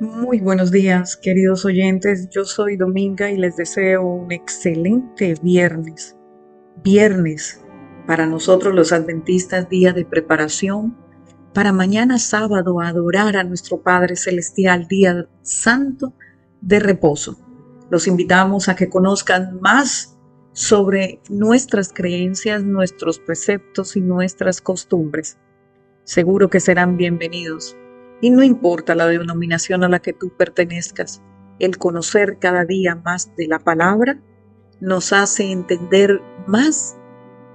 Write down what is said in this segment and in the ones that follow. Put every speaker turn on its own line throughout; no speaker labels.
Muy buenos días, queridos oyentes. Yo soy Dominga y les deseo un excelente viernes. Viernes, para nosotros los adventistas, día de preparación para mañana sábado adorar a nuestro Padre Celestial, día santo de reposo. Los invitamos a que conozcan más sobre nuestras creencias, nuestros preceptos y nuestras costumbres. Seguro que serán bienvenidos. Y no importa la denominación a la que tú pertenezcas, el conocer cada día más de la palabra nos hace entender más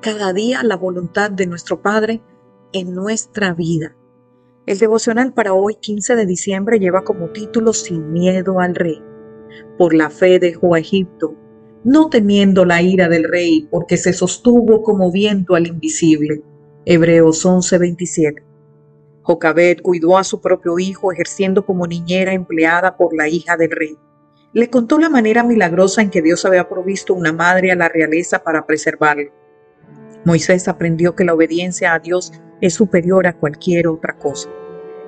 cada día la voluntad de nuestro Padre en nuestra vida. El devocional para hoy, 15 de diciembre, lleva como título Sin miedo al rey. Por la fe dejó a Egipto, no temiendo la ira del rey, porque se sostuvo como viento al invisible. Hebreos 11:27. Jocabet cuidó a su propio hijo ejerciendo como niñera empleada por la hija del rey. Le contó la manera milagrosa en que Dios había provisto una madre a la realeza para preservarlo. Moisés aprendió que la obediencia a Dios es superior a cualquier otra cosa.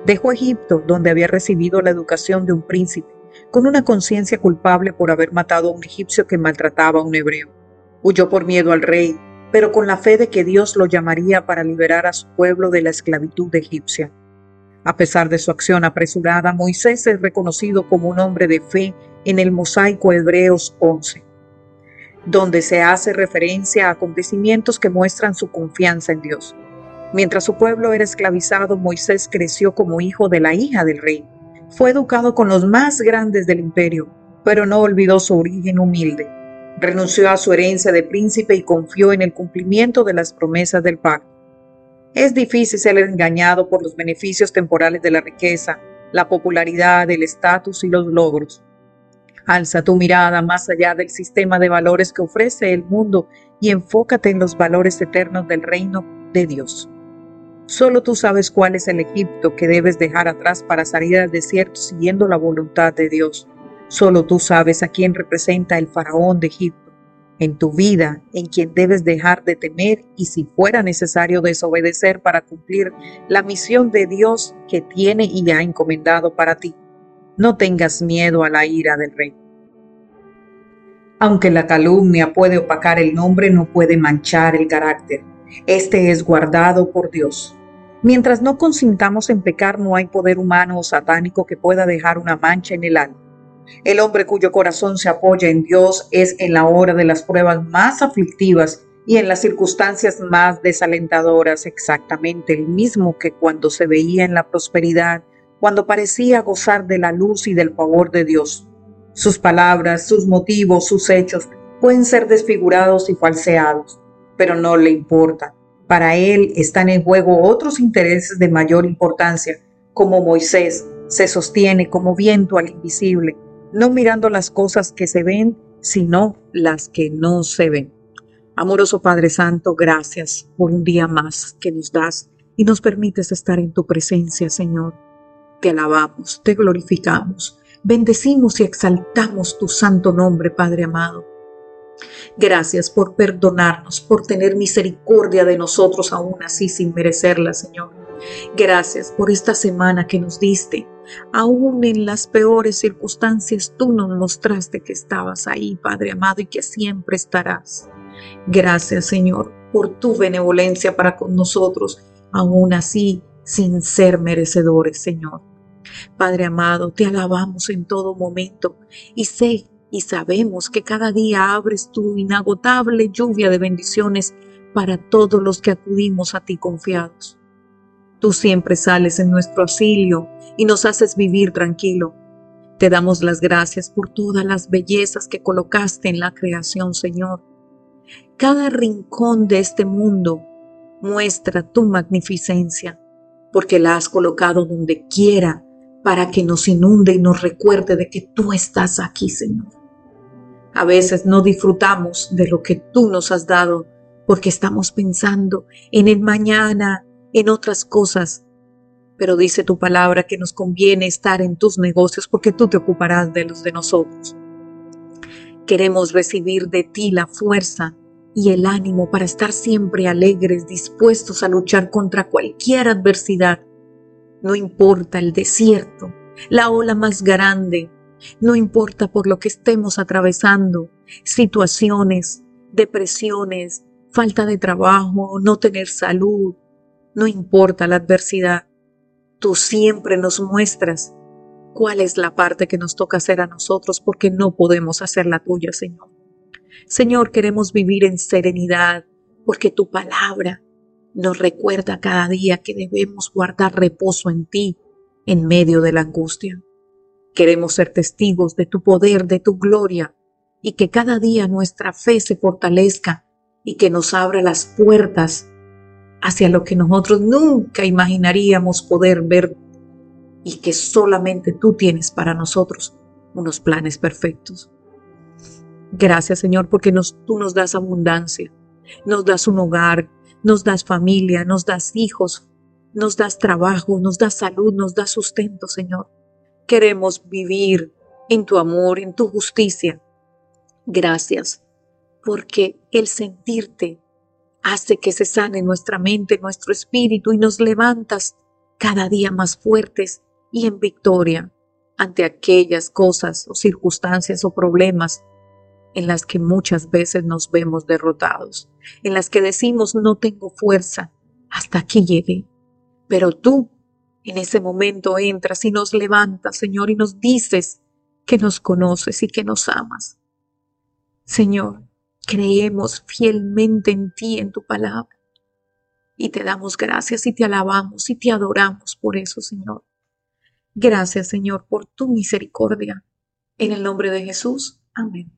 Dejó Egipto, donde había recibido la educación de un príncipe, con una conciencia culpable por haber matado a un egipcio que maltrataba a un hebreo. Huyó por miedo al rey, pero con la fe de que Dios lo llamaría para liberar a su pueblo de la esclavitud egipcia. A pesar de su acción apresurada, Moisés es reconocido como un hombre de fe en el mosaico Hebreos 11, donde se hace referencia a acontecimientos que muestran su confianza en Dios. Mientras su pueblo era esclavizado, Moisés creció como hijo de la hija del rey. Fue educado con los más grandes del imperio, pero no olvidó su origen humilde. Renunció a su herencia de príncipe y confió en el cumplimiento de las promesas del pacto. Es difícil ser engañado por los beneficios temporales de la riqueza, la popularidad, el estatus y los logros. Alza tu mirada más allá del sistema de valores que ofrece el mundo y enfócate en los valores eternos del reino de Dios. Solo tú sabes cuál es el Egipto que debes dejar atrás para salir al desierto siguiendo la voluntad de Dios. Solo tú sabes a quién representa el faraón de Egipto en tu vida, en quien debes dejar de temer y si fuera necesario desobedecer para cumplir la misión de Dios que tiene y ha encomendado para ti. No tengas miedo a la ira del rey. Aunque la calumnia puede opacar el nombre, no puede manchar el carácter. Este es guardado por Dios. Mientras no consintamos en pecar, no hay poder humano o satánico que pueda dejar una mancha en el alma. El hombre cuyo corazón se apoya en Dios es en la hora de las pruebas más aflictivas y en las circunstancias más desalentadoras exactamente el mismo que cuando se veía en la prosperidad, cuando parecía gozar de la luz y del favor de Dios. Sus palabras, sus motivos, sus hechos pueden ser desfigurados y falseados, pero no le importa para él están en juego otros intereses de mayor importancia, como Moisés se sostiene como viento al invisible, no mirando las cosas que se ven, sino las que no se ven. Amoroso Padre Santo, gracias por un día más que nos das y nos permites estar en tu presencia, Señor. Te alabamos, te glorificamos, bendecimos y exaltamos tu santo nombre, Padre amado. Gracias por perdonarnos, por tener misericordia de nosotros aún así sin merecerla, Señor. Gracias por esta semana que nos diste. Aún en las peores circunstancias tú nos mostraste que estabas ahí, Padre amado, y que siempre estarás. Gracias, Señor, por tu benevolencia para con nosotros, aún así sin ser merecedores, Señor. Padre amado, te alabamos en todo momento y sé y sabemos que cada día abres tu inagotable lluvia de bendiciones para todos los que acudimos a ti confiados. Tú siempre sales en nuestro auxilio y nos haces vivir tranquilo. Te damos las gracias por todas las bellezas que colocaste en la creación, Señor. Cada rincón de este mundo muestra tu magnificencia, porque la has colocado donde quiera para que nos inunde y nos recuerde de que tú estás aquí, Señor. A veces no disfrutamos de lo que tú nos has dado porque estamos pensando en el mañana, en otras cosas. Pero dice tu palabra que nos conviene estar en tus negocios porque tú te ocuparás de los de nosotros. Queremos recibir de ti la fuerza y el ánimo para estar siempre alegres, dispuestos a luchar contra cualquier adversidad. No importa el desierto, la ola más grande, no importa por lo que estemos atravesando, situaciones, depresiones, falta de trabajo, no tener salud, no importa la adversidad, tú siempre nos muestras cuál es la parte que nos toca hacer a nosotros porque no podemos hacer la tuya, Señor. Señor, queremos vivir en serenidad porque tu palabra nos recuerda cada día que debemos guardar reposo en ti en medio de la angustia. Queremos ser testigos de tu poder, de tu gloria, y que cada día nuestra fe se fortalezca y que nos abra las puertas hacia lo que nosotros nunca imaginaríamos poder ver y que solamente tú tienes para nosotros unos planes perfectos. Gracias Señor porque nos, tú nos das abundancia, nos das un hogar, nos das familia, nos das hijos, nos das trabajo, nos das salud, nos das sustento Señor. Queremos vivir en tu amor, en tu justicia. Gracias porque el sentirte hace que se sane nuestra mente, nuestro espíritu y nos levantas cada día más fuertes y en victoria ante aquellas cosas o circunstancias o problemas en las que muchas veces nos vemos derrotados, en las que decimos no tengo fuerza, hasta aquí llegué. Pero tú en ese momento entras y nos levantas, Señor, y nos dices que nos conoces y que nos amas. Señor, creemos fielmente en ti, en tu palabra. Y te damos gracias y te alabamos y te adoramos por eso, Señor. Gracias, Señor, por tu misericordia. En el nombre de Jesús. Amén.